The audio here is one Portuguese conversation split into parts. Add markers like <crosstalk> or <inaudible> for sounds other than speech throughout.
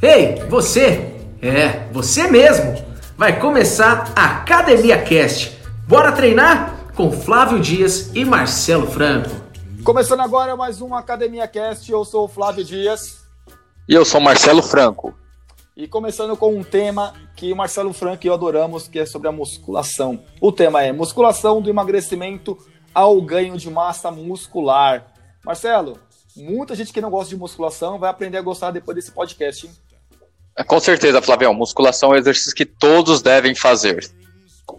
Ei, você! É, você mesmo! Vai começar a Academia Cast. Bora treinar? Com Flávio Dias e Marcelo Franco. Começando agora mais um Academia Cast, eu sou o Flávio Dias. E eu sou Marcelo Franco. E começando com um tema que o Marcelo Franco e eu adoramos, que é sobre a musculação. O tema é musculação do emagrecimento ao ganho de massa muscular. Marcelo, muita gente que não gosta de musculação vai aprender a gostar depois desse podcast, hein? Com certeza, Flavião. Musculação é um exercício que todos devem fazer.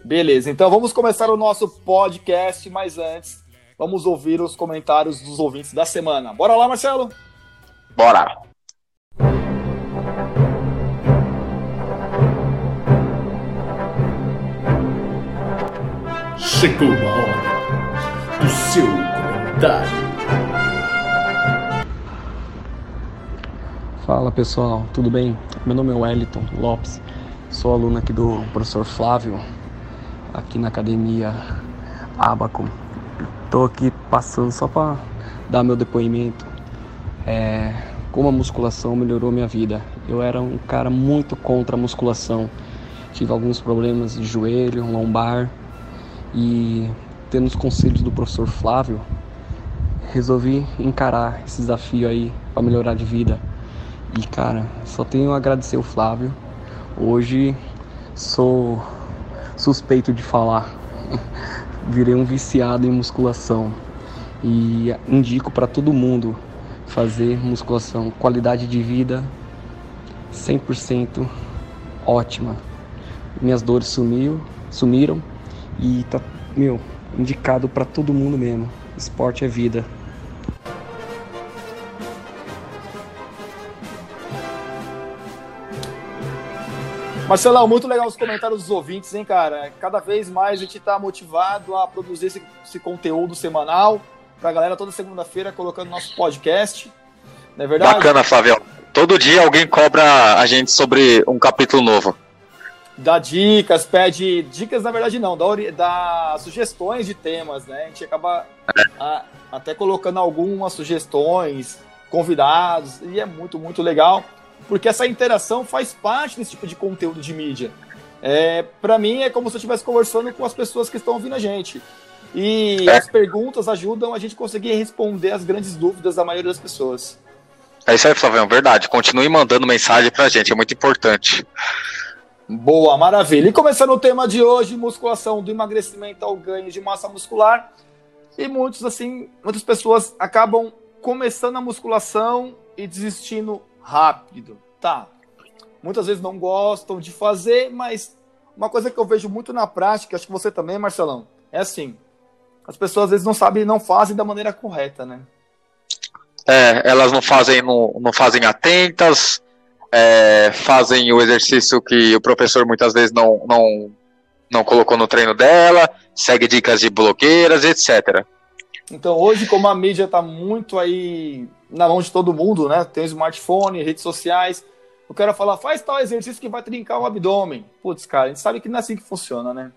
Beleza, então vamos começar o nosso podcast, mas antes vamos ouvir os comentários dos ouvintes da semana. Bora lá, Marcelo? Bora! Chegou a hora do seu comentário. Fala pessoal, tudo bem? Meu nome é Wellington Lopes, sou aluno aqui do professor Flávio, aqui na academia Abaco. Estou aqui passando só para dar meu depoimento. É, como a musculação melhorou minha vida. Eu era um cara muito contra a musculação. Tive alguns problemas de joelho, lombar e tendo os conselhos do professor Flávio, resolvi encarar esse desafio aí para melhorar de vida. E cara, só tenho a agradecer o Flávio. Hoje sou suspeito de falar. <laughs> Virei um viciado em musculação e indico para todo mundo fazer musculação. Qualidade de vida 100% ótima. Minhas dores sumiu, sumiram e tá, meu, indicado para todo mundo mesmo. Esporte é vida. Marcelão, muito legal os comentários dos ouvintes, hein, cara? Cada vez mais a gente está motivado a produzir esse, esse conteúdo semanal pra galera toda segunda-feira colocando nosso podcast. Não é verdade? Bacana, Flávio. Todo dia alguém cobra a gente sobre um capítulo novo. Dá dicas, pede. Dicas, na verdade, não, dá, dá sugestões de temas, né? A gente acaba a, até colocando algumas sugestões, convidados, e é muito, muito legal porque essa interação faz parte desse tipo de conteúdo de mídia. É, para mim, é como se eu estivesse conversando com as pessoas que estão ouvindo a gente. E é. as perguntas ajudam a gente conseguir responder as grandes dúvidas da maioria das pessoas. É isso aí, Flavião, verdade. Continue mandando mensagem pra gente, é muito importante. Boa, maravilha. E começando o tema de hoje, musculação do emagrecimento ao ganho de massa muscular. E muitos, assim, muitas pessoas acabam começando a musculação e desistindo rápido. Tá. Muitas vezes não gostam de fazer, mas uma coisa que eu vejo muito na prática, acho que você também, Marcelão, é assim. As pessoas às vezes não sabem, não fazem da maneira correta, né? É, elas não fazem, não, não fazem atentas, é, fazem o exercício que o professor muitas vezes não, não, não colocou no treino dela, segue dicas de blogueiras, etc. Então hoje, como a mídia está muito aí na mão de todo mundo, né? Tem smartphone, redes sociais. O cara fala, faz tal exercício que vai trincar o abdômen. Putz, cara, a gente sabe que não é assim que funciona, né?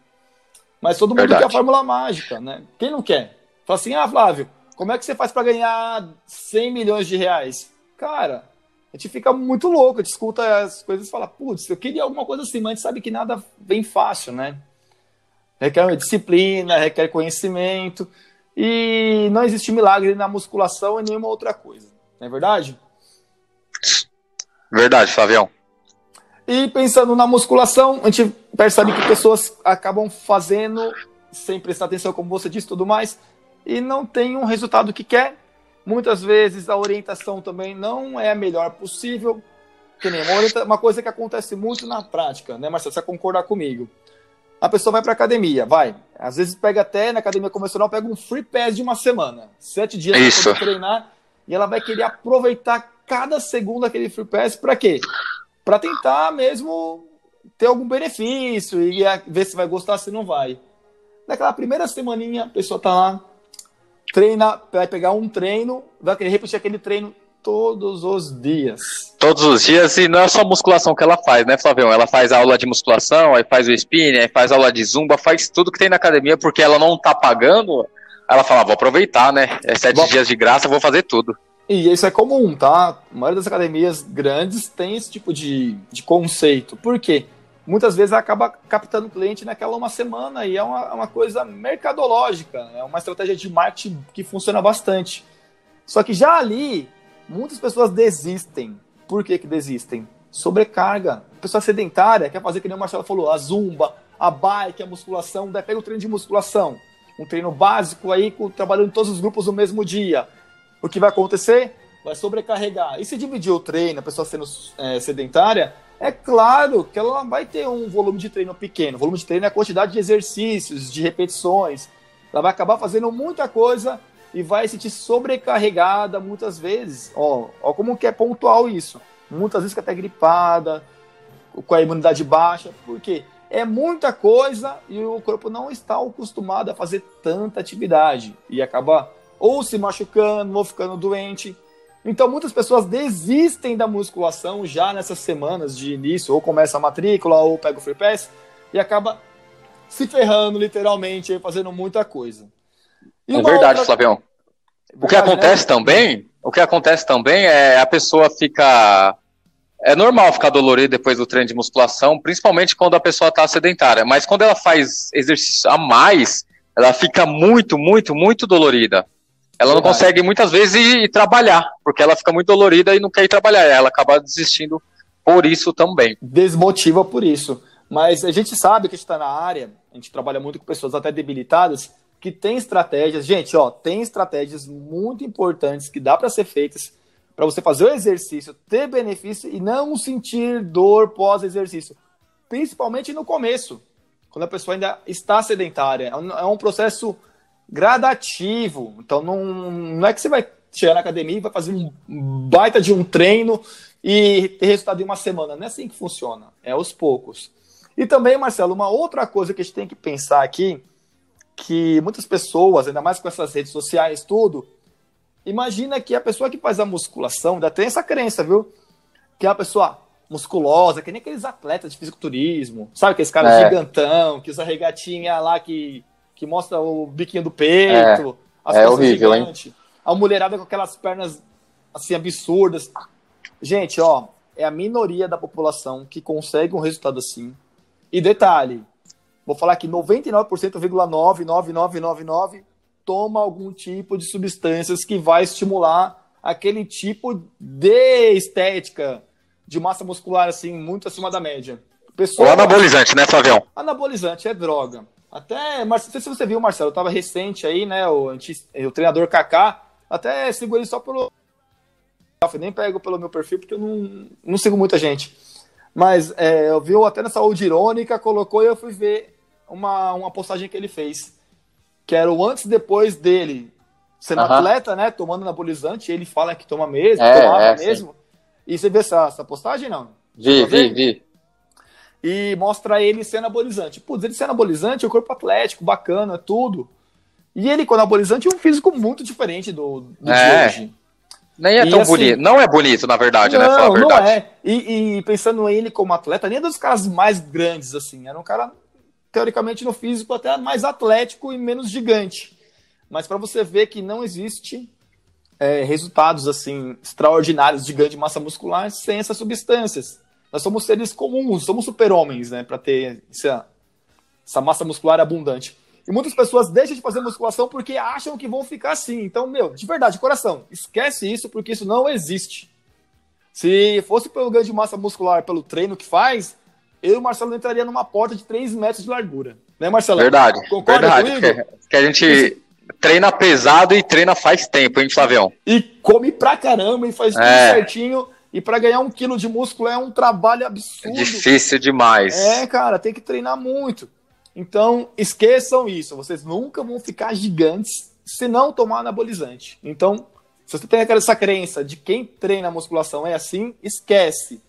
Mas todo mundo Verdade. quer a fórmula mágica, né? Quem não quer? Fala assim, ah, Flávio, como é que você faz para ganhar 100 milhões de reais? Cara, a gente fica muito louco, a gente escuta as coisas e fala, putz, eu queria alguma coisa assim, mas a gente sabe que nada vem fácil, né? Requer disciplina, requer conhecimento. E não existe milagre na musculação e nenhuma outra coisa. Não é verdade? Verdade, Flavião. E pensando na musculação, a gente percebe que pessoas acabam fazendo sem prestar atenção, como você disse, tudo mais, e não tem um resultado que quer. Muitas vezes a orientação também não é a melhor possível. Que nem uma, uma coisa que acontece muito na prática, né, Marcelo? Você vai concordar comigo a pessoa vai para academia, vai. Às vezes pega até na academia convencional, pega um free pass de uma semana, sete dias para treinar, e ela vai querer aproveitar cada segundo daquele free pass para quê? Para tentar mesmo ter algum benefício e ver se vai gostar, se não vai. Naquela primeira semaninha, a pessoa tá lá, treina, vai pegar um treino, vai querer repetir aquele treino todos os dias. Todos os dias, e não é só musculação que ela faz, né, Flavião? Ela faz aula de musculação, aí faz o spinning, aí faz aula de zumba, faz tudo que tem na academia, porque ela não tá pagando. Ela fala, vou aproveitar, né? É sete vou... dias de graça, vou fazer tudo. E isso é comum, tá? A maioria das academias grandes tem esse tipo de, de conceito. Por quê? Muitas vezes acaba captando cliente naquela uma semana e é uma, uma coisa mercadológica, é uma estratégia de marketing que funciona bastante. Só que já ali, muitas pessoas desistem. Por que, que desistem? Sobrecarga. Pessoa sedentária quer fazer que nem o Marcelo falou, a zumba, a bike, a musculação, daí pega o treino de musculação. Um treino básico aí, trabalhando em todos os grupos no mesmo dia o que vai acontecer? Vai sobrecarregar. E se dividir o treino, a pessoa sendo é, sedentária, é claro que ela vai ter um volume de treino pequeno. O volume de treino é a quantidade de exercícios, de repetições. Ela vai acabar fazendo muita coisa e vai se sentir sobrecarregada muitas vezes. Ó, ó como que é pontual isso. Muitas vezes fica até gripada, com a imunidade baixa. Por quê? É muita coisa e o corpo não está acostumado a fazer tanta atividade. E acaba ou se machucando, ou ficando doente. Então muitas pessoas desistem da musculação já nessas semanas de início, ou começa a matrícula, ou pega o free pass, e acaba se ferrando literalmente, fazendo muita coisa. E é verdade, outra... Flavião. O que acontece né? também, o que acontece também é a pessoa fica é normal ficar dolorido depois do treino de musculação, principalmente quando a pessoa está sedentária. Mas quando ela faz exercício a mais, ela fica muito, muito, muito dolorida. Ela não consegue muitas vezes ir, ir, trabalhar, porque ela fica muito dolorida e não quer ir trabalhar. Ela acaba desistindo por isso também. Desmotiva por isso. Mas a gente sabe que a gente está na área, a gente trabalha muito com pessoas até debilitadas, que tem estratégias. Gente, ó, tem estratégias muito importantes que dá para ser feitas para você fazer o exercício, ter benefício e não sentir dor pós-exercício. Principalmente no começo, quando a pessoa ainda está sedentária. É um, é um processo gradativo. Então não, não é que você vai chegar na academia e vai fazer um baita de um treino e ter resultado em uma semana. Não é assim que funciona. É aos poucos. E também, Marcelo, uma outra coisa que a gente tem que pensar aqui, que muitas pessoas, ainda mais com essas redes sociais, tudo, imagina que a pessoa que faz a musculação, ainda tem essa crença, viu? Que é uma pessoa musculosa, que nem aqueles atletas de fisiculturismo, sabe? Aqueles caras é. gigantão, que usa regatinha lá que que mostra o biquinho do peito, é, as é horrível, gigantes, hein? a mulherada com aquelas pernas assim absurdas. Gente, ó, é a minoria da população que consegue um resultado assim. E detalhe, vou falar que 99,99999 toma algum tipo de substâncias que vai estimular aquele tipo de estética de massa muscular assim muito acima da média. Pessoa, o anabolizante, né, Flavião? Anabolizante é droga. Até, não sei se você viu, Marcelo, eu tava recente aí, né? O, o treinador Kaká, até sigo ele só pelo. Nem pego pelo meu perfil, porque eu não, não sigo muita gente. Mas é, eu vi até na saúde irônica, colocou e eu fui ver uma, uma postagem que ele fez. Que era o antes e depois dele sendo uh -huh. atleta, né? Tomando anabolizante, ele fala que toma mesmo, é, tomava é, mesmo. Sim. E você vê essa, essa postagem, não? Vi, vi, vi e mostra ele sendo anabolizante. Putz, ele sendo anabolizante, o corpo atlético, bacana, tudo. E ele com anabolizante é um físico muito diferente do, do é. de hoje. Nem é e tão assim, bonito. Não é bonito, na verdade, né, não, né? Falar a verdade. Não é. E, e, pensando ele como atleta, nem é dos caras mais grandes, assim. Era um cara, teoricamente, no físico até mais atlético e menos gigante. Mas para você ver que não existe é, resultados, assim, extraordinários de ganho de massa muscular sem essas substâncias. Nós somos seres comuns, somos super-homens, né? Para ter essa, essa massa muscular abundante. E muitas pessoas deixam de fazer musculação porque acham que vão ficar assim. Então, meu, de verdade, de coração, esquece isso porque isso não existe. Se fosse pelo ganho de massa muscular, pelo treino que faz, eu e o Marcelo entraria numa porta de 3 metros de largura. Né, Marcelo? Verdade. Concorda verdade. Comigo? Que, que a gente treina pesado e treina faz tempo, hein, Flavião? E come pra caramba e faz é. tudo certinho. E para ganhar um quilo de músculo é um trabalho absurdo. É difícil demais. É, cara, tem que treinar muito. Então, esqueçam isso. Vocês nunca vão ficar gigantes se não tomar anabolizante. Então, se você tem essa crença de quem treina musculação é assim, esquece,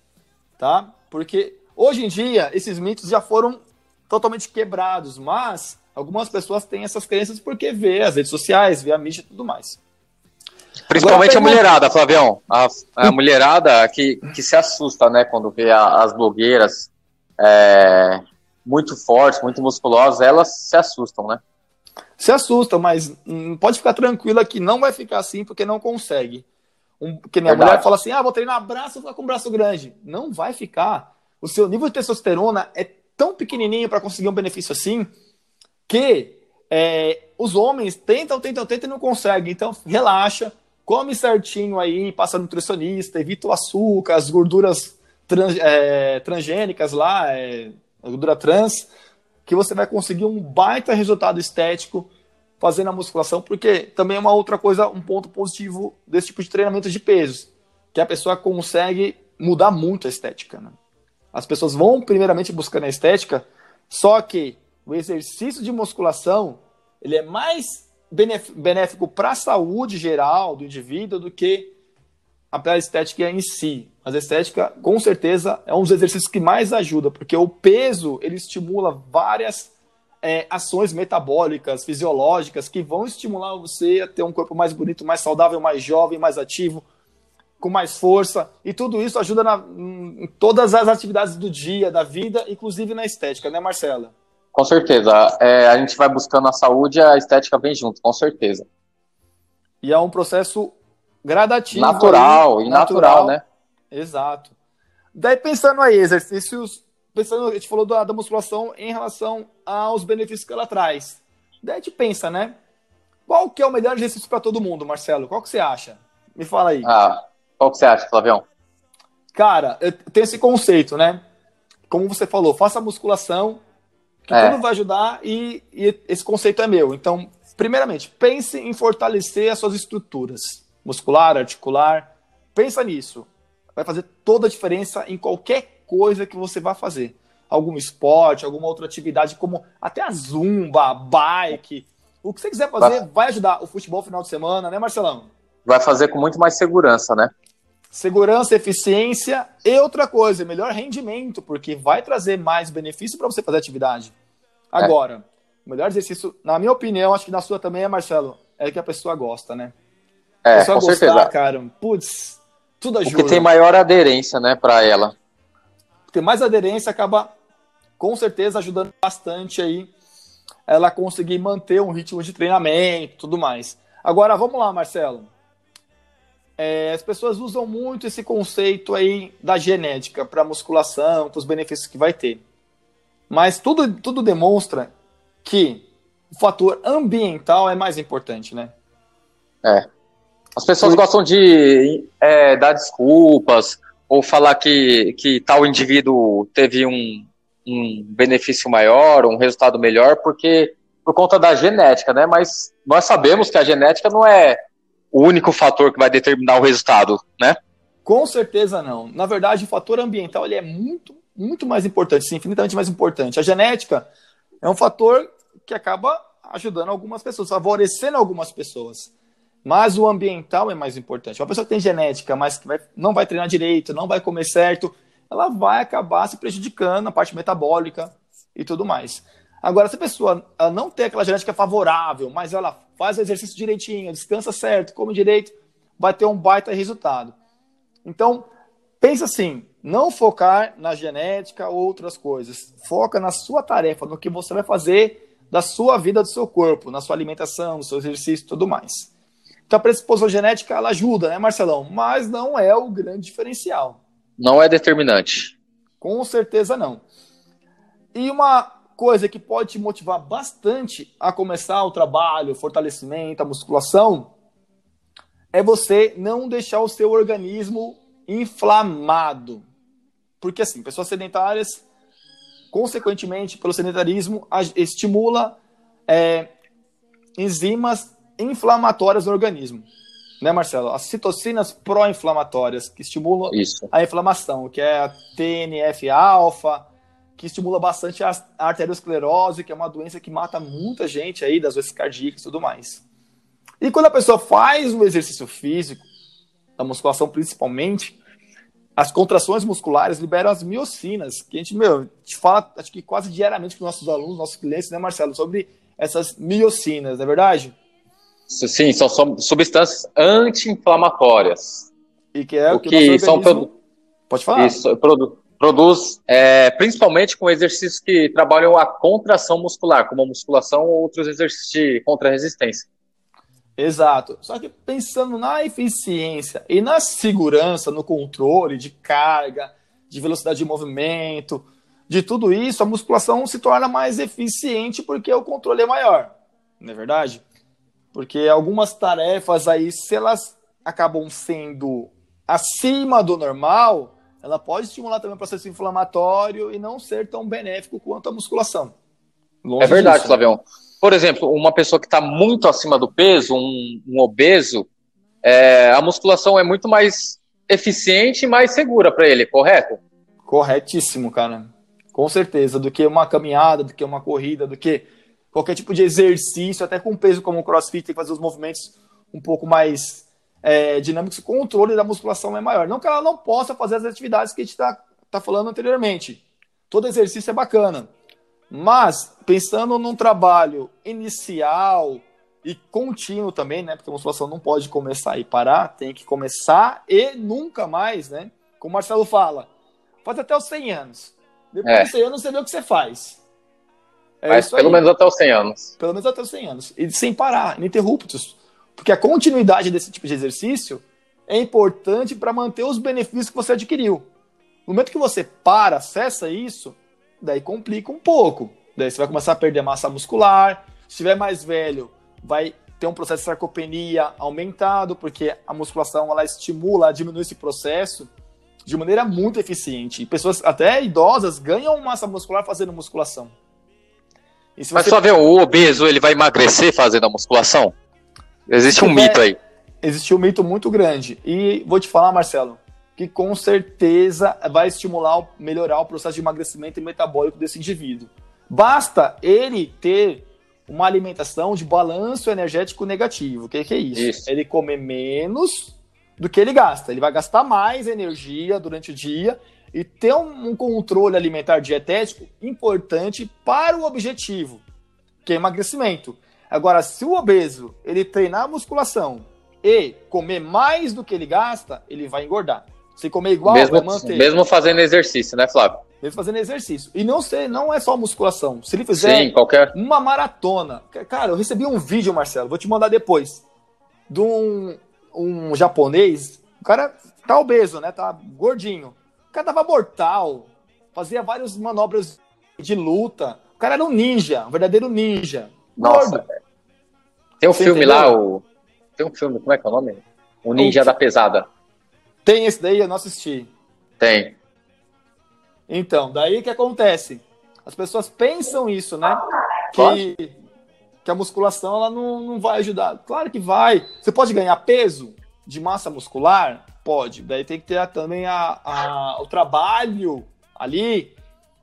tá? Porque hoje em dia esses mitos já foram totalmente quebrados, mas algumas pessoas têm essas crenças porque vê as redes sociais, vê a mídia e tudo mais. Principalmente a mulherada, Flavião. A, a mulherada que, que se assusta, né, quando vê a, as blogueiras é, muito fortes, muito musculosas, elas se assustam, né? Se assustam, mas hum, pode ficar tranquila que não vai ficar assim porque não consegue. Um, que minha Verdade. mulher fala assim: ah, vou treinar braço, vou ficar com braço grande. Não vai ficar. O seu nível de testosterona é tão pequenininho para conseguir um benefício assim que é, os homens tentam, tentam, tentam e não conseguem. Então, relaxa, come certinho aí, passa nutricionista, evita o açúcar, as gorduras trans, é, transgênicas lá, é, gordura trans, que você vai conseguir um baita resultado estético fazendo a musculação, porque também é uma outra coisa, um ponto positivo desse tipo de treinamento de pesos, que a pessoa consegue mudar muito a estética. Né? As pessoas vão primeiramente buscando a estética, só que o exercício de musculação ele é mais benéfico para a saúde geral do indivíduo do que a estética em si. Mas a estética, com certeza, é um dos exercícios que mais ajuda, porque o peso ele estimula várias é, ações metabólicas, fisiológicas, que vão estimular você a ter um corpo mais bonito, mais saudável, mais jovem, mais ativo, com mais força. E tudo isso ajuda na, em todas as atividades do dia, da vida, inclusive na estética, né, Marcela? Com certeza. É, a gente vai buscando a saúde e a estética vem junto, com certeza. E é um processo gradativo. Natural, aí, e natural, natural, né? Exato. Daí pensando aí, exercícios, pensando, a gente falou da, da musculação em relação aos benefícios que ela traz. Daí a gente pensa, né? Qual que é o melhor exercício para todo mundo, Marcelo? Qual que você acha? Me fala aí. Ah, qual que você acha, Flavião? Cara, tenho esse conceito, né? Como você falou, faça musculação, que é. tudo vai ajudar e, e, esse conceito é meu. Então, primeiramente, pense em fortalecer as suas estruturas muscular, articular. Pensa nisso. Vai fazer toda a diferença em qualquer coisa que você vai fazer. Algum esporte, alguma outra atividade, como até a zumba, a bike. O que você quiser fazer vai, vai ajudar. O futebol final de semana, né, Marcelão? Vai fazer com muito mais segurança, né? Segurança, eficiência e outra coisa, melhor rendimento, porque vai trazer mais benefício para você fazer atividade. É. Agora, é. o melhor exercício, na minha opinião, acho que na sua também é, Marcelo, é que a pessoa gosta, né? É, a pessoa com gostar, certeza. cara, putz, tudo ajuda. Porque tem maior aderência, né, para ela. Ter mais aderência acaba, com certeza, ajudando bastante aí ela conseguir manter um ritmo de treinamento tudo mais. Agora, vamos lá, Marcelo. É, as pessoas usam muito esse conceito aí da genética para musculação, para os benefícios que vai ter. Mas tudo, tudo demonstra que o fator ambiental é mais importante, né? É. As pessoas gostam de é, dar desculpas ou falar que, que tal indivíduo teve um, um benefício maior, um resultado melhor, porque por conta da genética, né? Mas nós sabemos que a genética não é o único fator que vai determinar o resultado, né? Com certeza não. Na verdade, o fator ambiental ele é muito, muito mais importante, sim, infinitamente mais importante. A genética é um fator que acaba ajudando algumas pessoas, favorecendo algumas pessoas. Mas o ambiental é mais importante. Uma pessoa que tem genética, mas que vai, não vai treinar direito, não vai comer certo, ela vai acabar se prejudicando na parte metabólica e tudo mais. Agora, se a pessoa não tem aquela genética favorável, mas ela faz o exercício direitinho, descansa certo, come direito, vai ter um baita resultado. Então, pensa assim, não focar na genética ou outras coisas. Foca na sua tarefa, no que você vai fazer da sua vida, do seu corpo, na sua alimentação, no seu exercício e tudo mais. Então, a predisposição genética, ela ajuda, né, Marcelão? Mas não é o grande diferencial. Não é determinante. Com certeza não. E uma coisa que pode te motivar bastante a começar o trabalho, o fortalecimento, a musculação, é você não deixar o seu organismo inflamado. Porque assim, pessoas sedentárias, consequentemente, pelo sedentarismo, estimula é, enzimas inflamatórias no organismo. Né, Marcelo? As citocinas pró-inflamatórias, que estimulam Isso. a inflamação, que é a TNF-alfa, que estimula bastante a arteriosclerose, que é uma doença que mata muita gente aí, das doenças cardíacas e tudo mais. E quando a pessoa faz um exercício físico, da musculação principalmente, as contrações musculares liberam as miocinas, que a gente, meu, a gente fala, acho que quase diariamente com nossos alunos, nossos clientes, né, Marcelo, sobre essas miocinas, não é verdade? Sim, são substâncias anti-inflamatórias. E que é o que, que são produ... Pode falar. Isso, produ produz é, principalmente com exercícios que trabalham a contração muscular, como a musculação ou outros exercícios de contra-resistência. Exato. Só que pensando na eficiência e na segurança, no controle de carga, de velocidade de movimento, de tudo isso, a musculação se torna mais eficiente porque o controle é maior. Não é verdade? Porque algumas tarefas aí, se elas acabam sendo acima do normal, ela pode estimular também o processo inflamatório e não ser tão benéfico quanto a musculação. Longe é verdade, disso. Flavião. Por exemplo, uma pessoa que está muito acima do peso, um, um obeso, é, a musculação é muito mais eficiente e mais segura para ele, correto? Corretíssimo, cara. Com certeza. Do que uma caminhada, do que uma corrida, do que qualquer tipo de exercício, até com peso como o crossfit, tem que fazer os movimentos um pouco mais é, dinâmicos, o controle da musculação é maior. Não que ela não possa fazer as atividades que a gente está tá falando anteriormente. Todo exercício é bacana. Mas, pensando num trabalho inicial e contínuo também, né? Porque a musculação não pode começar e parar, tem que começar e nunca mais, né? Como o Marcelo fala, faz até os 100 anos. Depois é. dos 100 anos você vê o que você faz. É Mas pelo aí. menos até os 100 anos. Pelo menos até os 100 anos. E sem parar, ininterruptos. Porque a continuidade desse tipo de exercício é importante para manter os benefícios que você adquiriu. No momento que você para, acessa isso, daí complica um pouco. Daí você vai começar a perder massa muscular. Se estiver mais velho, vai ter um processo de sarcopenia aumentado, porque a musculação ela estimula, diminui esse processo de maneira muito eficiente. E pessoas até idosas ganham massa muscular fazendo musculação. Mas você... só ver, o obeso ele vai emagrecer fazendo a musculação? Existe um mito aí. Existe um mito muito grande. E vou te falar, Marcelo, que com certeza vai estimular, melhorar o processo de emagrecimento e metabólico desse indivíduo. Basta ele ter uma alimentação de balanço energético negativo. O que, que é isso? isso? Ele comer menos do que ele gasta. Ele vai gastar mais energia durante o dia e ter um, um controle alimentar dietético importante para o objetivo, que é emagrecimento. Agora, se o obeso ele treinar musculação e comer mais do que ele gasta, ele vai engordar. Se comer igual, mesmo, vai manter. Mesmo fazendo exercício, né, Flávio? Mesmo fazendo exercício. E não sei, não é só musculação. Se ele fizer Sim, qualquer... uma maratona. Cara, eu recebi um vídeo, Marcelo, vou te mandar depois. De um, um japonês o cara tá obeso, né? Tá gordinho. O cara tava mortal, fazia várias manobras de luta. O cara era um ninja, um verdadeiro ninja. Nossa. Gordo. Tem um Você filme entendeu? lá, o. Tem um filme, como é que é o nome? O Ninja o... da Pesada. Tem esse daí, eu não assisti. Tem. Então, daí que acontece? As pessoas pensam isso, né? Que, que a musculação ela não, não vai ajudar. Claro que vai. Você pode ganhar peso? de massa muscular? Pode. Daí tem que ter também a, a, o trabalho ali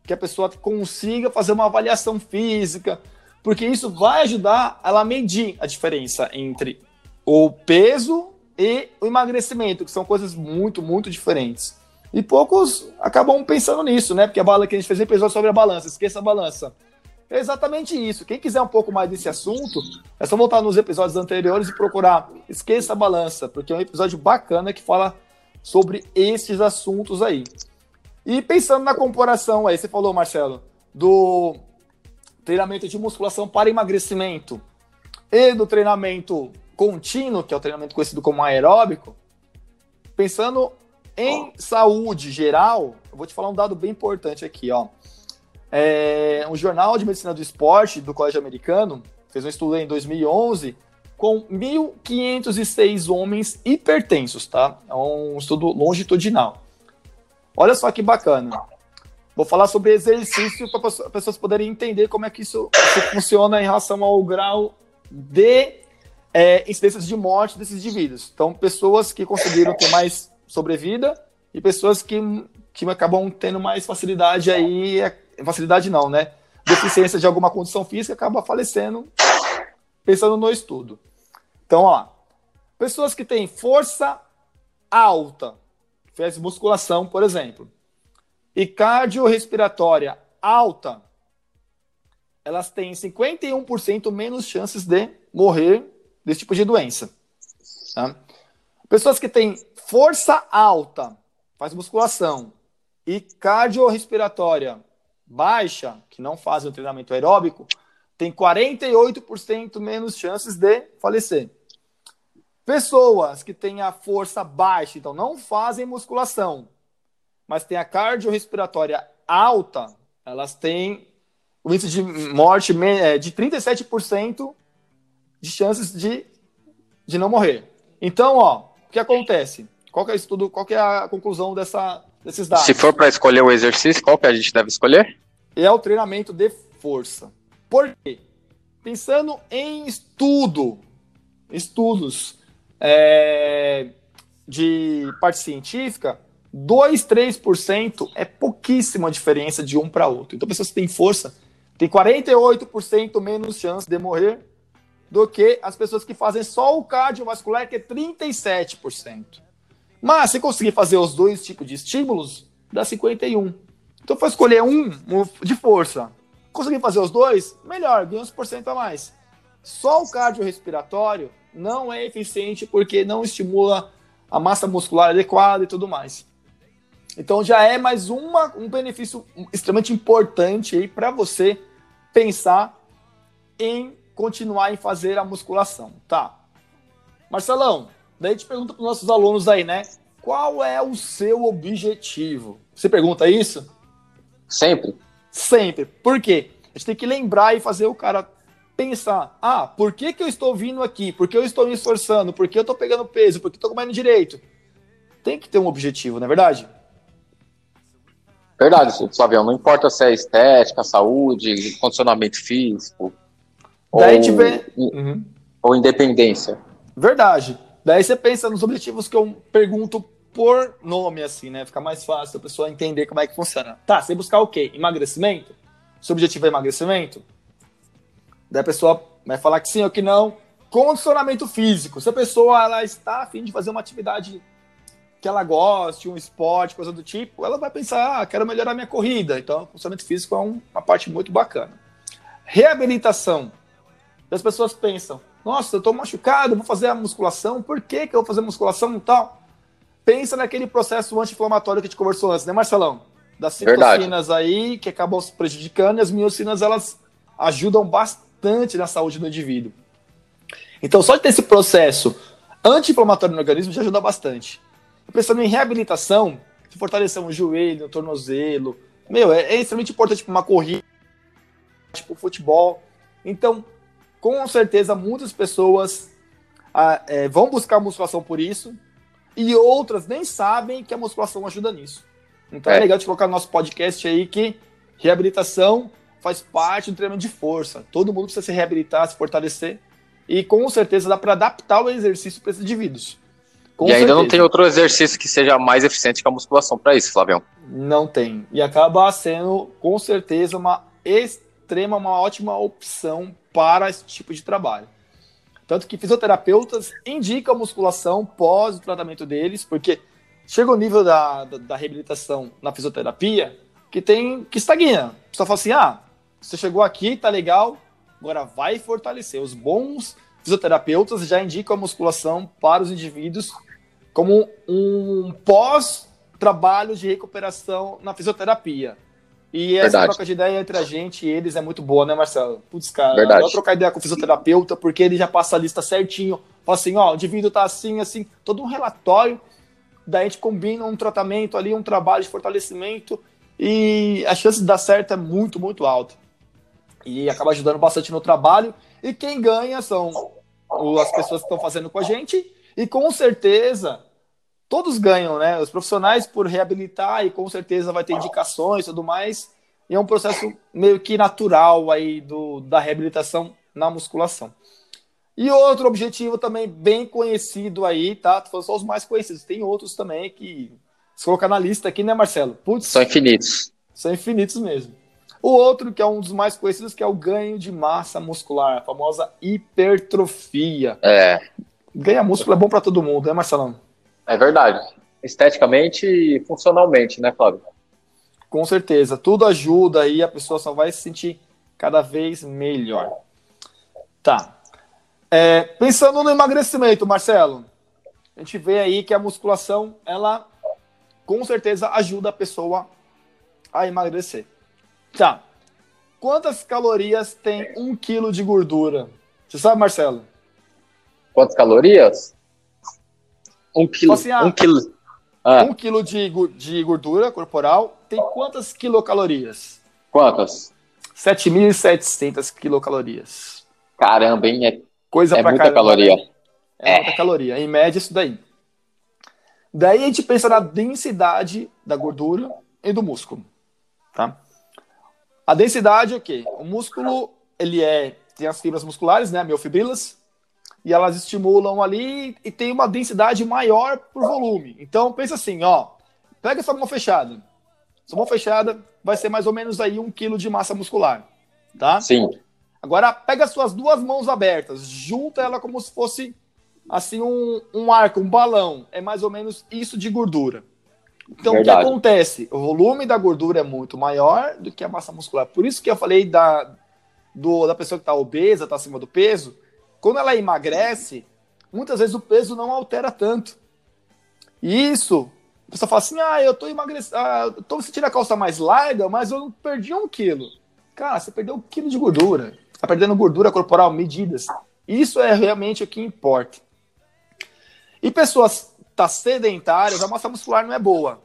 que a pessoa consiga fazer uma avaliação física, porque isso vai ajudar ela a medir a diferença entre o peso e o emagrecimento, que são coisas muito, muito diferentes. E poucos acabam pensando nisso, né? Porque a bala que a gente fez um episódio sobre a balança, esqueça a balança. É exatamente isso. Quem quiser um pouco mais desse assunto, é só voltar nos episódios anteriores e procurar Esqueça a Balança, porque é um episódio bacana que fala sobre esses assuntos aí. E pensando na comparação aí, você falou, Marcelo, do treinamento de musculação para emagrecimento e do treinamento contínuo, que é o treinamento conhecido como aeróbico, pensando em saúde geral, eu vou te falar um dado bem importante aqui, ó. É, um jornal de medicina do esporte do Colégio Americano fez um estudo em 2011 com 1.506 homens hipertensos, tá? É um estudo longitudinal. Olha só que bacana. Vou falar sobre exercício para as pessoas poderem entender como é que isso, isso funciona em relação ao grau de é, incidências de morte desses indivíduos. Então, pessoas que conseguiram ter mais sobrevida e pessoas que, que acabam tendo mais facilidade aí facilidade não, né? Deficiência de alguma condição física acaba falecendo pensando no estudo. Então, ó, pessoas que têm força alta, fez musculação, por exemplo, e cardiorrespiratória alta, elas têm 51% menos chances de morrer desse tipo de doença. Tá? Pessoas que têm força alta, faz musculação, e cardiorrespiratória baixa, que não fazem o treinamento aeróbico, tem 48% menos chances de falecer. Pessoas que têm a força baixa, então não fazem musculação, mas têm a cardiorrespiratória alta, elas têm o índice de morte é, de 37% de chances de, de não morrer. Então, ó, o que acontece? Qual que é estudo, qual que é a conclusão dessa, desses dados? Se for para escolher o exercício, qual que a gente deve escolher? É o treinamento de força. Por quê? Pensando em estudo, estudos é, de parte científica, 2, 3% é pouquíssima diferença de um para outro. Então, pessoas que têm força têm 48% menos chance de morrer do que as pessoas que fazem só o cardiovascular, que é 37%. Mas se conseguir fazer os dois tipos de estímulos, dá 51. Então, foi escolher um de força. Conseguir fazer os dois, melhor, ganha uns por cento a mais. Só o cardiorrespiratório não é eficiente porque não estimula a massa muscular adequada e tudo mais. Então já é mais uma, um benefício extremamente importante aí para você pensar em continuar em fazer a musculação, tá? Marcelão, daí te pergunta para os nossos alunos aí, né? Qual é o seu objetivo? Você pergunta isso? Sempre. Sempre. Por quê? A gente tem que lembrar e fazer o cara pensar, ah, por que, que eu estou vindo aqui? Por que eu estou me esforçando? Por que eu estou pegando peso? Por que estou comendo direito? Tem que ter um objetivo, não é verdade? Verdade, Flavião. Não importa se é estética, saúde, condicionamento físico. Daí ou, tiver... uhum. ou independência. Verdade. Daí você pensa nos objetivos que eu pergunto por nome, assim, né? Fica mais fácil a pessoa entender como é que funciona. Tá, você buscar o quê? Emagrecimento? Seu objetivo é emagrecimento? Daí a pessoa vai falar que sim ou que não. Condicionamento físico. Se a pessoa ela está afim de fazer uma atividade que ela goste, um esporte, coisa do tipo, ela vai pensar, ah, quero melhorar minha corrida. Então, condicionamento físico é um, uma parte muito bacana. Reabilitação. As pessoas pensam, nossa, eu estou machucado, vou fazer a musculação, por que, que eu vou fazer musculação e tal? Pensa naquele processo anti-inflamatório que a gente conversou antes, né, Marcelão? Das citocinas Verdade. aí, que acabam se prejudicando, e as miocinas, elas ajudam bastante na saúde do indivíduo. Então, só de ter esse processo anti-inflamatório no organismo já ajuda bastante. Pensando em reabilitação, se fortalecer um joelho, um tornozelo, meu, é, é extremamente importante tipo, uma corrida, tipo futebol. Então, com certeza, muitas pessoas ah, é, vão buscar musculação por isso, e outras nem sabem que a musculação ajuda nisso. Então é, é legal de colocar no nosso podcast aí que reabilitação faz parte do treinamento de força. Todo mundo precisa se reabilitar, se fortalecer. E com certeza dá para adaptar o exercício para esses indivíduos. Com e ainda certeza. não tem outro exercício que seja mais eficiente que a musculação para isso, Flavião. Não tem. E acaba sendo, com certeza, uma extrema, uma ótima opção para esse tipo de trabalho. Tanto que fisioterapeutas indicam a musculação pós o tratamento deles, porque chega o nível da, da, da reabilitação na fisioterapia que tem que estagna. Só fala assim: ah, você chegou aqui, tá legal, agora vai fortalecer. Os bons fisioterapeutas já indicam a musculação para os indivíduos como um pós-trabalho de recuperação na fisioterapia. E essa Verdade. troca de ideia entre a gente e eles é muito boa, né, Marcelo? Putz, cara, Verdade. eu trocar ideia com o fisioterapeuta, porque ele já passa a lista certinho. Fala assim, ó, o indivíduo tá assim, assim, todo um relatório. Daí a gente combina um tratamento ali, um trabalho de fortalecimento e a chance de dar certo é muito, muito alta. E acaba ajudando bastante no trabalho. E quem ganha são as pessoas que estão fazendo com a gente. E com certeza, todos ganham, né? Os profissionais por reabilitar e com certeza vai ter indicações e tudo mais. E é um processo meio que natural aí do, da reabilitação na musculação. E outro objetivo também bem conhecido aí, tá? Tô falando só os mais conhecidos. Tem outros também que se colocar na lista aqui, né, Marcelo? Putz, são infinitos. São infinitos mesmo. O outro, que é um dos mais conhecidos, que é o ganho de massa muscular, a famosa hipertrofia. É. Ganhar músculo é bom para todo mundo, né, Marcelão? É verdade. Esteticamente e funcionalmente, né, Flávio? Com certeza. Tudo ajuda aí, a pessoa só vai se sentir cada vez melhor. Tá. É, pensando no emagrecimento, Marcelo, a gente vê aí que a musculação, ela com certeza ajuda a pessoa a emagrecer. Tá. Quantas calorias tem um quilo de gordura? Você sabe, Marcelo? Quantas calorias? Um quilo. Assim, ah, um quilo. Ah, Um quilo de, de gordura corporal tem quantas quilocalorias? quantas? 7.700 quilocalorias. Caramba, hein? É, Coisa é pra muita caramba, caloria. né? É muita caloria. Em média, isso daí. Daí a gente pensa na densidade da gordura e do músculo. Tá? A densidade é o quê? O músculo, ele é, tem as fibras musculares, né, miofibrilas, e elas estimulam ali e tem uma densidade maior por volume. Então, pensa assim, ó, pega essa mão fechada. Essa mão fechada vai ser mais ou menos aí um quilo de massa muscular, tá? Sim. Agora, pega suas duas mãos abertas, junta ela como se fosse assim um, um arco, um balão. É mais ou menos isso de gordura. Então, o Verdade. que acontece? O volume da gordura é muito maior do que a massa muscular. Por isso que eu falei da, do- da pessoa que está obesa, está acima do peso. Quando ela emagrece, muitas vezes o peso não altera tanto. E isso, a pessoa fala assim: ah, eu tô emagrecendo, ah, tô sentindo a calça mais larga, mas eu não perdi um quilo. Cara, você perdeu um quilo de gordura. Tá perdendo gordura corporal, medidas. Isso é realmente o que importa. E pessoas tá sedentárias, a massa muscular não é boa.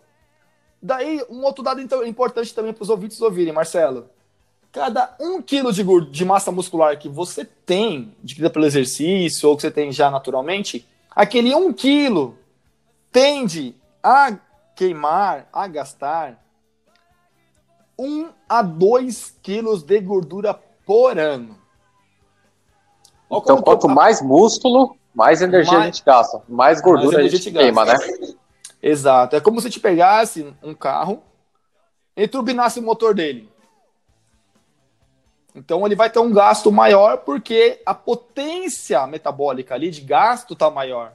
Daí, um outro dado importante também para os ouvintes ouvirem, Marcelo. Cada um quilo de, de massa muscular que você tem, adquirida pelo exercício, ou que você tem já naturalmente, aquele um quilo tende a queimar, a gastar 1 a 2 quilos de gordura por ano. Então, quanto mais músculo, mais energia a Mais- gente gasta. Mais gordura Mais a gente te gasta. queima, né? Exato. É como se te pegasse um carro e turbinasse o motor dele. Então ele vai ter um gasto maior porque a potência metabólica ali de gasto tá maior.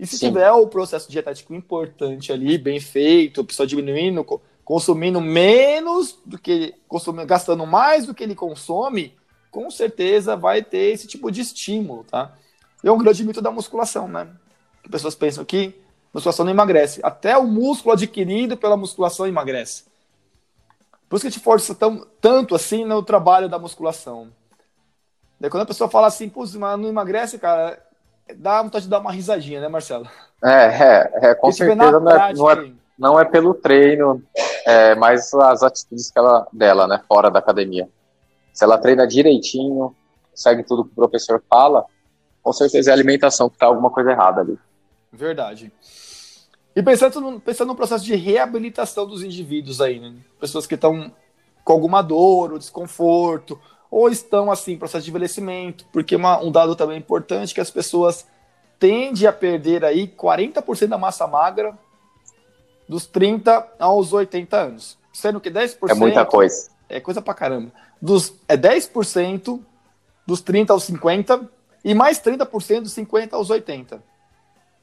E se Sim. tiver o processo dietético importante ali, bem feito, a pessoa diminuindo, co- consumindo menos do que consumindo, gastando mais do que ele consome, com certeza vai ter esse tipo de estímulo, tá? É um grande mito da musculação, né? Que pessoas pensam que musculação não emagrece. Até o músculo adquirido pela musculação emagrece. Por isso que a gente força tão, tanto assim no trabalho da musculação. Daí quando a pessoa fala assim, pô, mas não emagrece, cara, dá vontade de dar uma risadinha, né, Marcelo? É, é, é com certeza não é, prática não, é, não é pelo treino, é mais as atitudes que ela, dela, né, fora da academia. Se ela treina direitinho, segue tudo que o professor fala, com certeza é a alimentação que tá alguma coisa errada ali. Verdade. E pensando no, pensando no processo de reabilitação dos indivíduos aí, né? Pessoas que estão com alguma dor ou desconforto, ou estão assim, em processo de envelhecimento, porque uma- um dado também importante é que as pessoas tendem a perder aí 40% da massa magra dos 30 aos 80 anos. Sendo que 10% É muita coisa. é coisa pra caramba. Dos, é 10% dos 30 aos 50 e mais 30% dos 50 aos 80.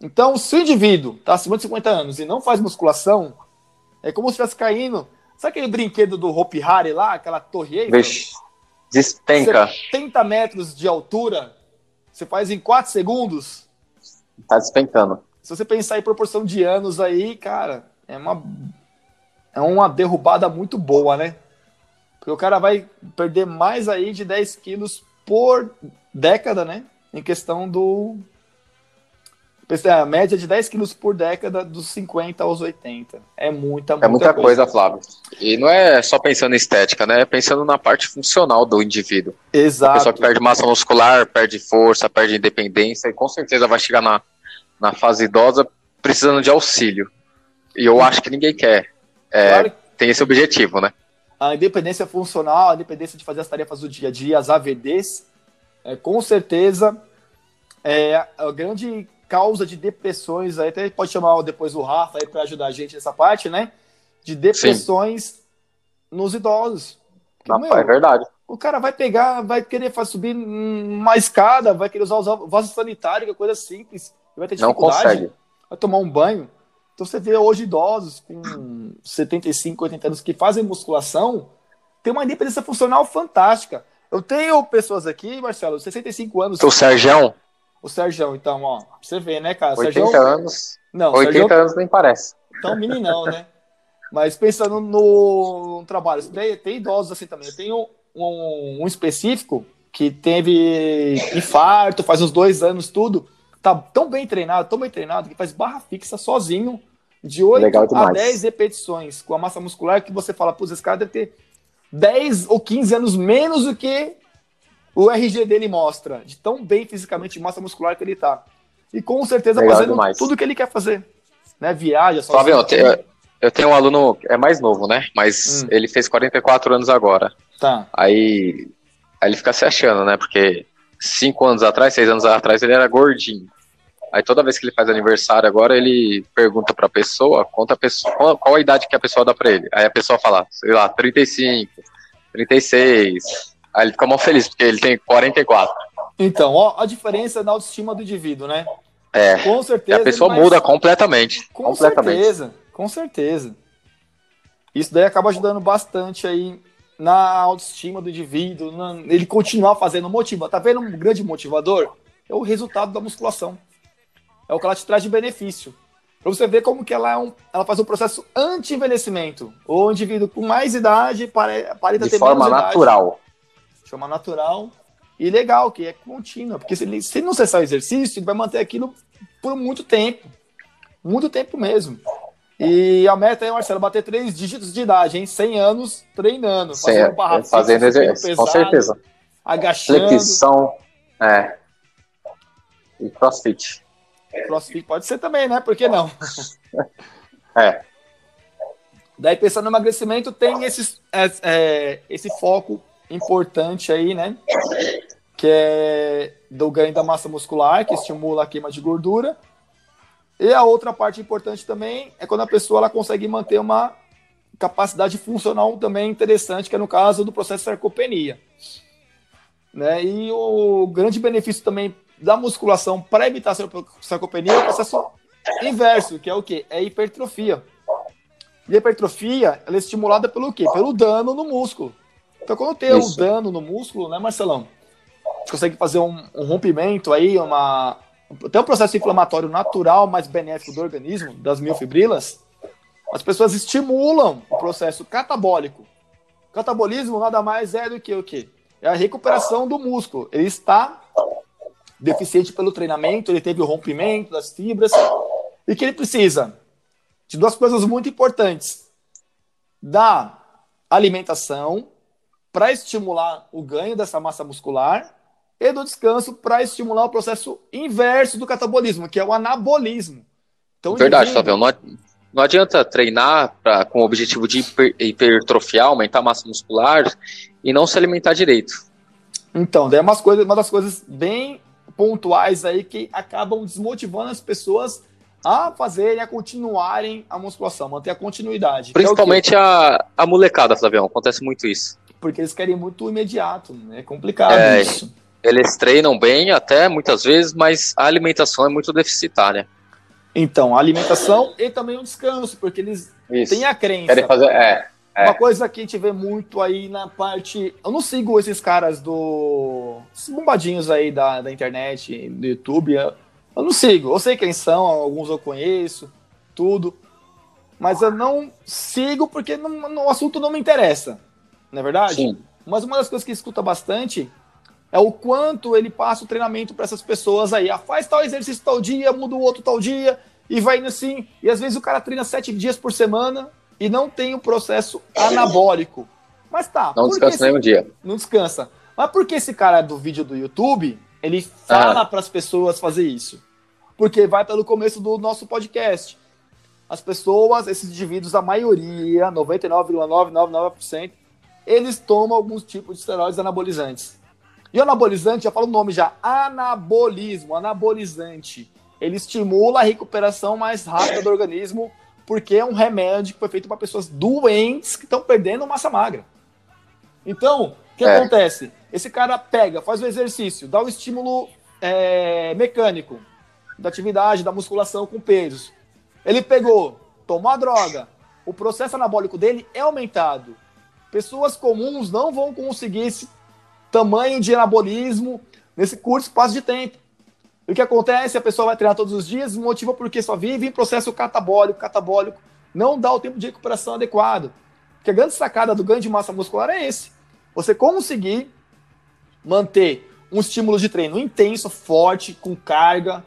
Então, se o indivíduo está acima de 50 anos e não faz musculação, é como se estivesse caindo. Sabe aquele brinquedo do Hopi Hari lá, aquela torre Eiffel? Vixe, despenca, 70 metros de altura, você faz em 4 segundos. tá despencando. Se você pensar em proporção de anos aí, cara, é uma, é uma derrubada muito boa, né? Porque o cara vai perder mais aí de 10 quilos por década, né? Em questão do. A média de 10 quilos por década dos 50 aos 80. É muita, muita, É muita coisa, Flávio. E não é só pensando em estética, né? É pensando na parte funcional do indivíduo. A Exato. pessoa que perde massa muscular, perde força, perde independência e com certeza vai chegar na, na fase idosa precisando de auxílio. E eu acho que ninguém quer. É, Claro Tem esse objetivo, né? a independência funcional, a independência de fazer as tarefas do dia a dia, as AVDs, é, com certeza é a grande causa de depressões, aí até pode chamar depois o Rafa aí para ajudar a gente nessa parte, né? De depressões nos idosos. Não, meu, é verdade. o cara vai pegar, vai querer subir uma escada, vai querer usar o vaso sanitário, que é coisa simples, e vai ter Não dificuldade, consegue. vai tomar um banho. Então você vê hoje idosos com 75, 80 anos que fazem musculação, tem uma independência funcional fantástica. Eu tenho pessoas aqui, Marcelo, 65 anos, O Sergião, o Sérgio, então, ó, você vê, né, cara? 80 Sérgio, anos. não, o 80 Sérgio anos nem parece. tão meninão, né? Mas pensando no, no trabalho, tem, tem idosos assim também. Eu tenho um, um específico que teve infarto, faz uns dois anos tudo, tá tão bem treinado, tão bem treinado, que faz barra fixa sozinho de 8 a 10 repetições com a massa muscular que você fala, pô, esse cara deve ter 10 ou 15 anos menos do que o RG dele mostra, de tão bem fisicamente, massa muscular que ele tá. E com certeza Legal fazendo demais. tudo que ele quer fazer. Né? Viaja, só. Fábio, eu, eu tenho um aluno, é mais novo, né? Mas hum. ele fez 44 anos agora. Tá. Aí, aí ele fica se achando, né? Porque cinco anos atrás, seis anos atrás, ele era gordinho. Aí toda vez que ele faz aniversário agora, ele pergunta pra pessoa, conta a pessoa, qual, qual a idade que a pessoa dá pra ele. Aí a pessoa fala, sei lá, 35, 36. Aí ele fica mal feliz, porque ele tem 44. Então, ó, a diferença na autoestima do indivíduo, né? É. Com certeza. E a pessoa muda completamente. Com completamente. certeza, com certeza. Isso daí acaba ajudando bastante aí na autoestima do indivíduo, na, ele continuar fazendo motiva. Tá vendo um grande motivador? É o resultado da musculação é o que ela te traz de benefício. Para você ver como que ela, é um, ela faz um processo anti-envelhecimento. O indivíduo com mais idade para, para ter forma natural. Idade. Forma natural e legal, que é contínua. Porque se ele, se ele não cessar o exercício, ele vai manter aquilo por muito tempo. Muito tempo mesmo. E a meta é, Marcelo, bater três dígitos de idade, em 100 anos treinando. Fazendo barra fazendo exercício, com certeza. Agachando. Flexão, é. E crossfit. CrossFit pode ser também, né? Por que não? <laughs> É. Daí, pensando no emagrecimento, tem esses, é, é, esse foco importante aí, né? Que é do ganho da massa muscular, que estimula a queima de gordura. E a outra parte importante também é quando a pessoa ela consegue manter uma capacidade funcional também interessante, que é no caso do processo de sarcopenia. Né? E o grande benefício também da musculação para evitar sarcopenia é o processo inverso, que é o quê? É hipertrofia. E a hipertrofia, ela é estimulada pelo quê? Pelo dano no músculo. Então, quando tem Isso. um dano no músculo, né, Marcelão? Você consegue fazer um, um rompimento aí, uma... Tem um processo inflamatório natural, mais benéfico do organismo, das miofibrilas. As pessoas estimulam o processo catabólico. O catabolismo nada mais é do que o quê? É a recuperação do músculo. Ele está deficiente pelo treinamento, ele teve o rompimento das fibras, e que ele precisa de duas coisas muito importantes: da alimentação para estimular o ganho dessa massa muscular e do descanso para estimular o processo inverso do catabolismo, que é o anabolismo. Então, Verdade, Flavião. Não, não adianta treinar pra, com o objetivo de hiper, hipertrofiar, aumentar a massa muscular e não se alimentar direito. Então, daí é umas coisas, uma das coisas bem pontuais aí que acabam desmotivando as pessoas a fazerem, a continuarem a musculação, manter a continuidade. Principalmente é a, a molecada, Flavião, acontece muito isso. Porque eles querem muito imediato, né? é complicado é, isso. Eles treinam bem até muitas vezes, mas a alimentação é muito deficitária. Então, a alimentação e também o descanso, porque eles isso. têm a crença. Querem fazer, é, é. Uma coisa que a gente vê muito aí na parte. Eu não sigo esses caras do. Esses bombadinhos aí da, da internet, do YouTube. Eu, eu não sigo. Eu sei quem são, alguns eu conheço, tudo. Mas eu não sigo porque não, o assunto não me interessa. Não é verdade? Sim. Mas uma das coisas que escuta bastante é o quanto ele passa o treinamento para essas pessoas aí. Ah, faz tal exercício tal dia, muda o outro tal dia, e vai indo assim. E às vezes o cara treina sete dias por semana e não tem o processo anabólico. Mas tá. Não descansa nem um dia. Não descansa. Mas por que esse cara do vídeo do YouTube, ele fala ah. para as pessoas fazer isso? Porque vai pelo começo do nosso podcast. As pessoas, esses indivíduos, a maioria, 99,999%, eles tomam alguns tipos de esteroides anabolizantes. E o anabolizante, já fala o nome já, anabolismo, anabolizante. Ele estimula a recuperação mais rápida do organismo porque é um remédio que foi feito para pessoas doentes que estão perdendo massa magra. Então, o que é. acontece? Esse cara pega, faz o exercício, dá o estímulo é, mecânico da atividade, da musculação com pesos. Ele pegou, tomou a droga, o processo anabólico dele é aumentado. Pessoas comuns não vão conseguir esse tamanho de anabolismo nesse curto espaço de tempo. E o que acontece? A pessoa vai treinar todos os dias, motiva porque só vive em processo catabólico, catabólico, não dá o tempo de recuperação adequado. Porque a grande sacada do ganho de massa muscular é esse. Você conseguir manter um estímulo de treino intenso, forte, com carga,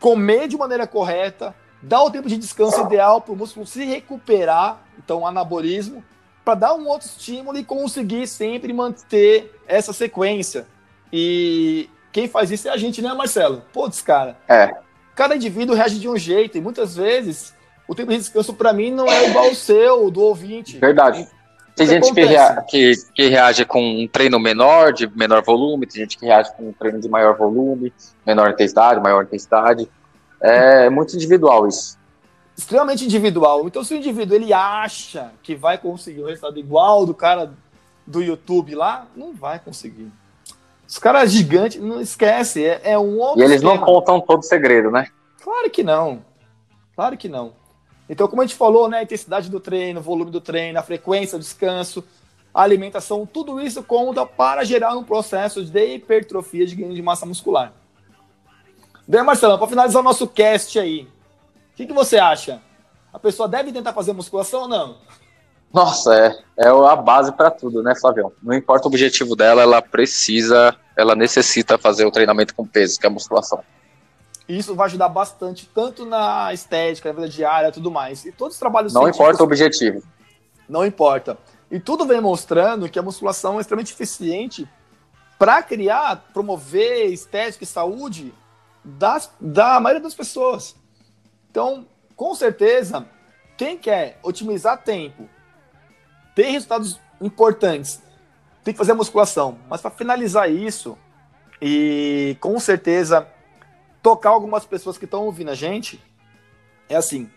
comer de maneira correta, dar o tempo de descanso ideal para o músculo se recuperar, então anabolismo, para dar um outro estímulo e conseguir sempre manter essa sequência. E quem faz isso é a gente, né, Marcelo? Putz, cara. É. Cada indivíduo reage de um jeito e muitas vezes o tempo de descanso para mim não é igual ao seu, do ouvinte. Verdade. Tem gente que, rea que, que, reage com um treino menor, de menor volume, tem gente que reage com um treino de maior volume, menor intensidade, maior intensidade. É muito individual isso. Extremamente individual. Então, se o indivíduo ele acha que vai conseguir o resultado igual do cara do YouTube lá, não vai conseguir. Os caras gigantes, não esquece, é, é um outro. E eles esquema. não contam todo o segredo, né? Claro que não. Claro que não. Então, como a gente falou, né, a intensidade do treino, o volume do treino, a frequência, o descanso, a alimentação, tudo isso conta para gerar um processo de hipertrofia de ganho de massa muscular. Bem, Marcelo, para finalizar o nosso cast aí, que, que você acha? A pessoa deve tentar fazer musculação ou não? Nossa, é, é a base para tudo, né, Flavião? Não importa o objetivo dela, ela precisa, ela necessita fazer o treinamento com peso, que é a musculação. isso vai ajudar bastante, tanto na estética, na vida diária e tudo mais. E todos os trabalhos Não importa o objetivo. Não importa. E tudo vem mostrando que a musculação é extremamente eficiente para criar, promover estética e saúde das, da maioria das pessoas. Então, com certeza, quem quer otimizar tempo, ter resultados importantes, tem que fazer a musculação. Mas para finalizar isso, e com certeza tocar algumas pessoas que estão ouvindo a gente, é assim: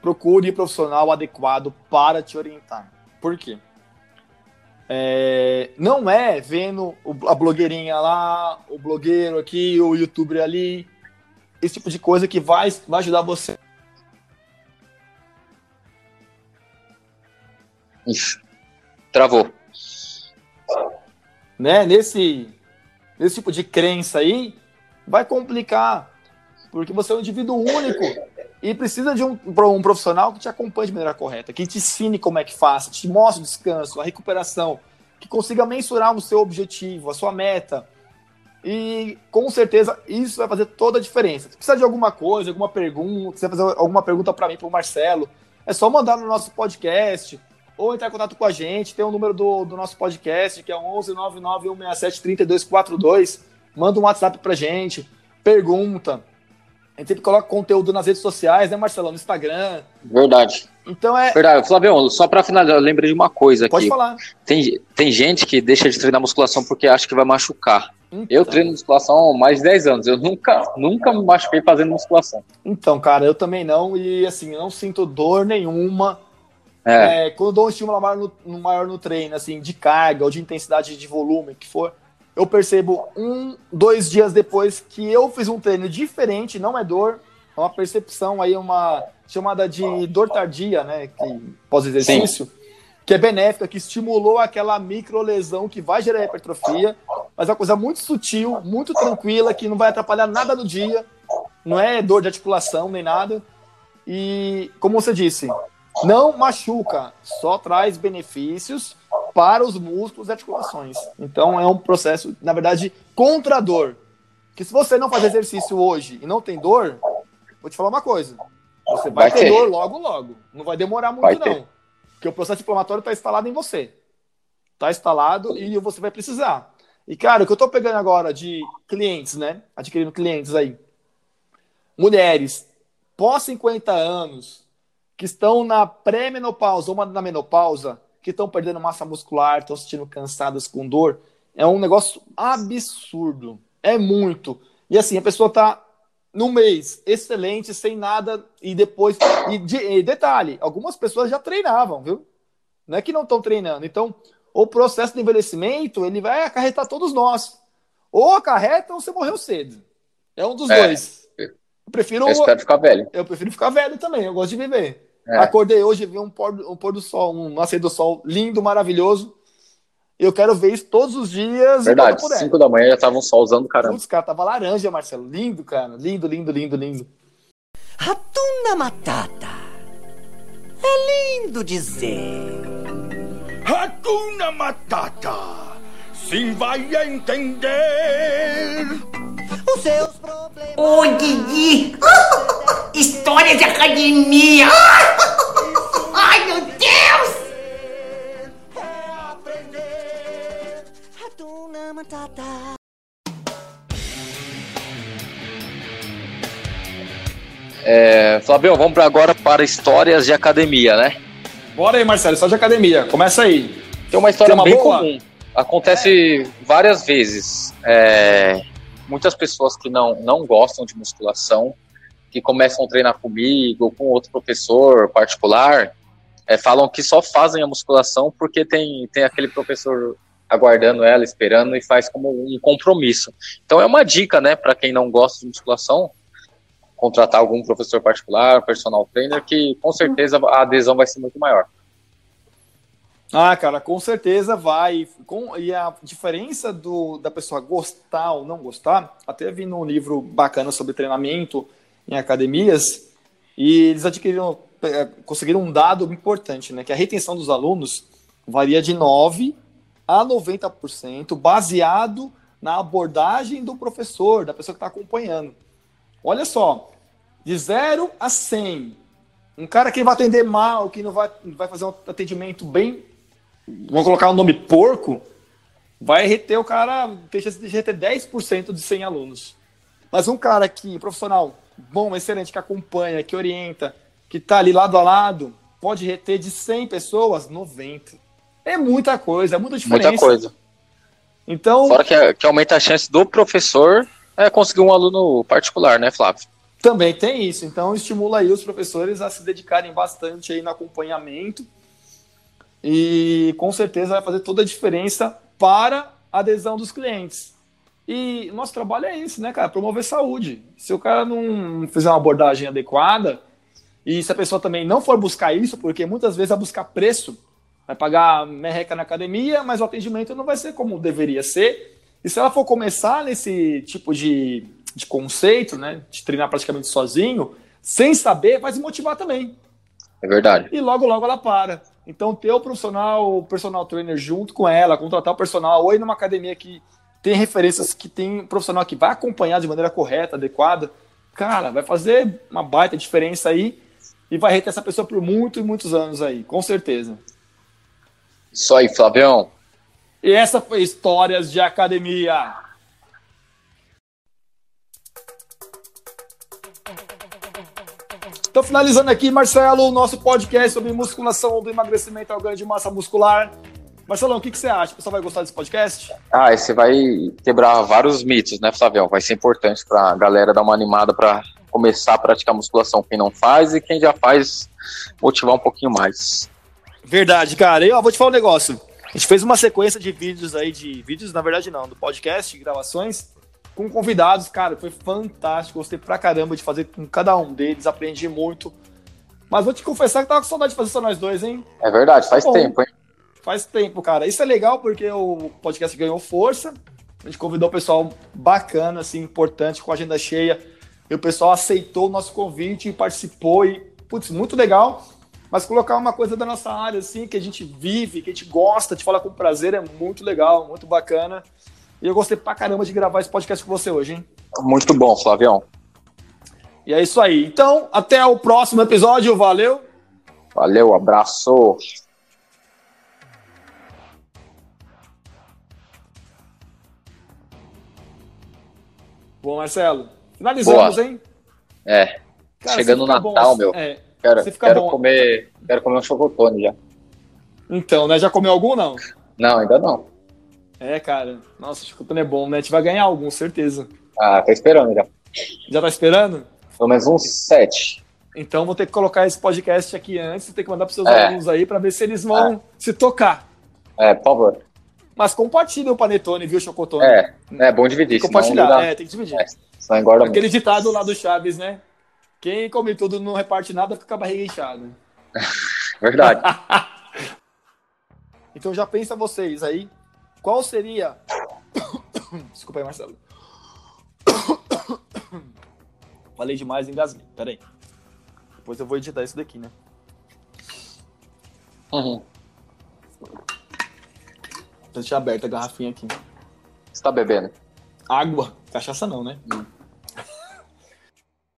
procure um profissional adequado para te orientar. Por quê? É, não é vendo a blogueirinha lá, o blogueiro aqui, o youtuber ali, esse tipo de coisa que vai, vai ajudar você. Ixi, travou. Né? Nesse, nesse tipo de crença aí, vai complicar. Porque você é um indivíduo único e precisa de um, um profissional que te acompanhe de maneira correta, que te ensine como é que faz, te mostre o descanso, a recuperação, que consiga mensurar o seu objetivo, a sua meta. E com certeza isso vai fazer toda a diferença. Se precisar de alguma coisa, alguma pergunta, se você fazer alguma pergunta para mim, para o Marcelo, é só mandar no nosso podcast ou entrar em contato com a gente. Tem o um número do, do nosso podcast, que é 11 99167 3242. Manda um WhatsApp pra gente, pergunta. A gente sempre coloca conteúdo nas redes sociais, né, Marcelo? No Instagram. Verdade. Então é. Verdade. Flavião, só pra finalizar, eu lembrei de uma coisa Pode aqui. Pode falar. Tem, tem gente que deixa de treinar musculação porque acha que vai machucar. Então. Eu treino musculação há mais de 10 anos. Eu nunca, nunca me machuquei fazendo musculação. Então, cara, eu também não. E assim, eu não sinto dor nenhuma. É. É, quando eu dou um estímulo maior no, no, maior no treino, assim, de carga ou de intensidade de volume, que for, eu percebo um, dois dias depois que eu fiz um treino diferente, não é dor, é uma percepção aí, uma chamada de dor tardia, né, que pós-exercício, que é benéfica, que estimulou aquela microlesão que vai gerar hipertrofia, mas é uma coisa muito sutil, muito tranquila, que não vai atrapalhar nada no dia, não é dor de articulação nem nada. E, como você disse, não machuca, só traz benefícios para os músculos e articulações. Então é um processo, na verdade, contra a dor. Que se você não fazer exercício hoje e não tem dor, vou te falar uma coisa. Você vai, vai ter, ter, dor logo, logo. Não vai demorar muito, vai não. Porque o processo inflamatório está instalado em você. Está instalado e você vai precisar. E, cara, o que eu estou pegando agora de clientes, né? Adquirindo clientes aí. Mulheres pós 50 anos, que estão na pré-menopausa ou na menopausa, que estão perdendo massa muscular, estão se sentindo cansadas com dor, é um negócio absurdo. É muito. E assim, a pessoa está no mês excelente, sem nada, e depois. E, de, e detalhe, algumas pessoas já treinavam, viu? Não é que não estão treinando. Então, o processo de envelhecimento ele vai acarretar todos nós. Ou acarreta ou você morreu cedo. É um dos é. dois. Eu prefiro. Eu espero ficar velho. Eu prefiro ficar velho também. Eu gosto de viver. É. Acordei hoje, vi um pôr, um pôr do sol, um nascer do sol lindo, maravilhoso. Eu quero ver isso todos os dias. Verdade, 5 da manhã já tava um solzão caramba. Putz, cara, tava laranja, Marcelo. Lindo, cara. Lindo, lindo, lindo, lindo. Ratuna Matata. É lindo dizer. Ratuna Matata. Sim vai entender. O seus problemas. Ô, Didi! <laughs> História de academia! <laughs> Ai, meu Deus! É, Flavião, vamos pra agora para histórias de academia, né? Bora aí, Marcelo, só de academia. Começa aí. Tem uma história Tem uma bem boa? comum. Acontece várias vezes. É, muitas pessoas que não, não gostam de musculação, que começam a treinar comigo ou com outro professor particular, é, falam que só fazem a musculação porque tem, tem aquele professor aguardando ela, esperando e faz como um compromisso. Então é uma dica, né, para quem não gosta de musculação, contratar algum professor particular, personal trainer, que com certeza a adesão vai ser muito maior. Ah, cara, com certeza vai. Com, e a diferença do, da pessoa gostar ou não gostar, até vi num livro bacana sobre treinamento em academias, e eles adquiriram, eh, conseguiram um dado importante, né? Que a retenção dos alunos varia de 9 a 90%, baseado na abordagem do professor, da pessoa que está acompanhando. Olha só, de 0 a 100, um cara que vai atender mal, que não vai, vai fazer um atendimento bem vamos colocar o nome porco, vai reter o cara, tem chance de reter 10% de 100 alunos. Mas um cara que, profissional, bom, excelente, que acompanha, que orienta, que tá ali lado a lado, pode reter de 100 pessoas, 90. É muita coisa, é muita diferença. Muita coisa. Então, Fora que, que aumenta a chance do professor é, conseguir um aluno particular, né, Flávio? Também tem isso. Então, estimula aí os professores a se dedicarem bastante aí no acompanhamento. E com certeza vai fazer toda a diferença para a adesão dos clientes. E nosso trabalho é esse, né, cara? Promover saúde. Se o cara não fizer uma abordagem adequada, e se a pessoa também não for buscar isso, porque muitas vezes vai buscar preço, vai pagar merreca na academia, mas o atendimento não vai ser como deveria ser. E se ela for começar nesse tipo de, de conceito, né, de treinar praticamente sozinho, sem saber, vai se motivar também. É verdade. E logo, logo ela para. Então, ter o profissional, o personal trainer junto com ela, contratar o personal, ou ir numa academia que tem referências, que tem um profissional que vai acompanhar de maneira correta, adequada, cara, vai fazer uma baita diferença aí e vai reter essa pessoa por muitos e muitos anos aí, com certeza. Isso aí, Flavião. E essa foi Histórias de Academia. Então, finalizando aqui, Marcelo, o nosso podcast sobre musculação do emagrecimento ao ganho de massa muscular. Marcelão, o que, que você acha? O pessoal vai gostar desse podcast? Ah, esse vai quebrar vários mitos, né, Flavião? Vai ser importante pra galera dar uma animada pra começar a praticar musculação quem não faz e quem já faz motivar um pouquinho mais. Verdade, cara. Eu ó, vou te falar um negócio. A gente fez uma sequência de vídeos aí, de vídeos, na verdade não, do podcast, de gravações, com convidados, cara, foi fantástico. Gostei pra caramba de fazer com cada um deles, aprendi muito. Mas vou te confessar que tava com saudade de fazer só nós dois, hein? É verdade, faz Bom. tempo, hein? Faz tempo, cara. Isso é legal porque o podcast ganhou força. A gente convidou o pessoal bacana, assim, importante, com a agenda cheia. E o pessoal aceitou o nosso convite e participou. E, putz, muito legal. Mas colocar uma coisa da nossa área, assim, que a gente vive, que a gente gosta, de falar com prazer, é muito legal, muito bacana. E eu gostei pra caramba de gravar esse podcast com você hoje, hein? Muito bom, Flavião. E é isso aí. Então, até o próximo episódio. Valeu! Valeu, abraço. Bom, Marcelo, finalizamos, Boa. hein? É, Cara, chegando o ficar Natal, bom, meu. é, Quero, bom- comer, quero comer um chocotone já. Então, né? Já comeu algum, não? Não, ainda não. É, cara. Nossa, chocotone é bom, né? A gente vai ganhar algum, certeza. Ah, tô esperando já. Já tá esperando? Pelo menos uns sete. Então vou ter que colocar esse podcast aqui antes, ter que mandar pros seus É. alunos aí pra ver se eles vão se tocar. É, por favor. Mas compartilha o panetone, viu, chocotone? É, é bom dividir. Compartilhar, é, tem que dividir. É, senão engorda Aquele muito. ditado lá do Chaves, né? Quem come tudo não reparte nada, fica a barriga inchada. <laughs> Verdade. <laughs> Então já pensa vocês aí, qual seria... <coughs> Desculpa aí, Marcelo. <coughs> Falei demais, engasguei. Pera aí. Depois eu vou editar isso daqui, né? Uhum. Deixa aberta a garrafinha aqui. Você tá bebendo? Água. Cachaça não, né?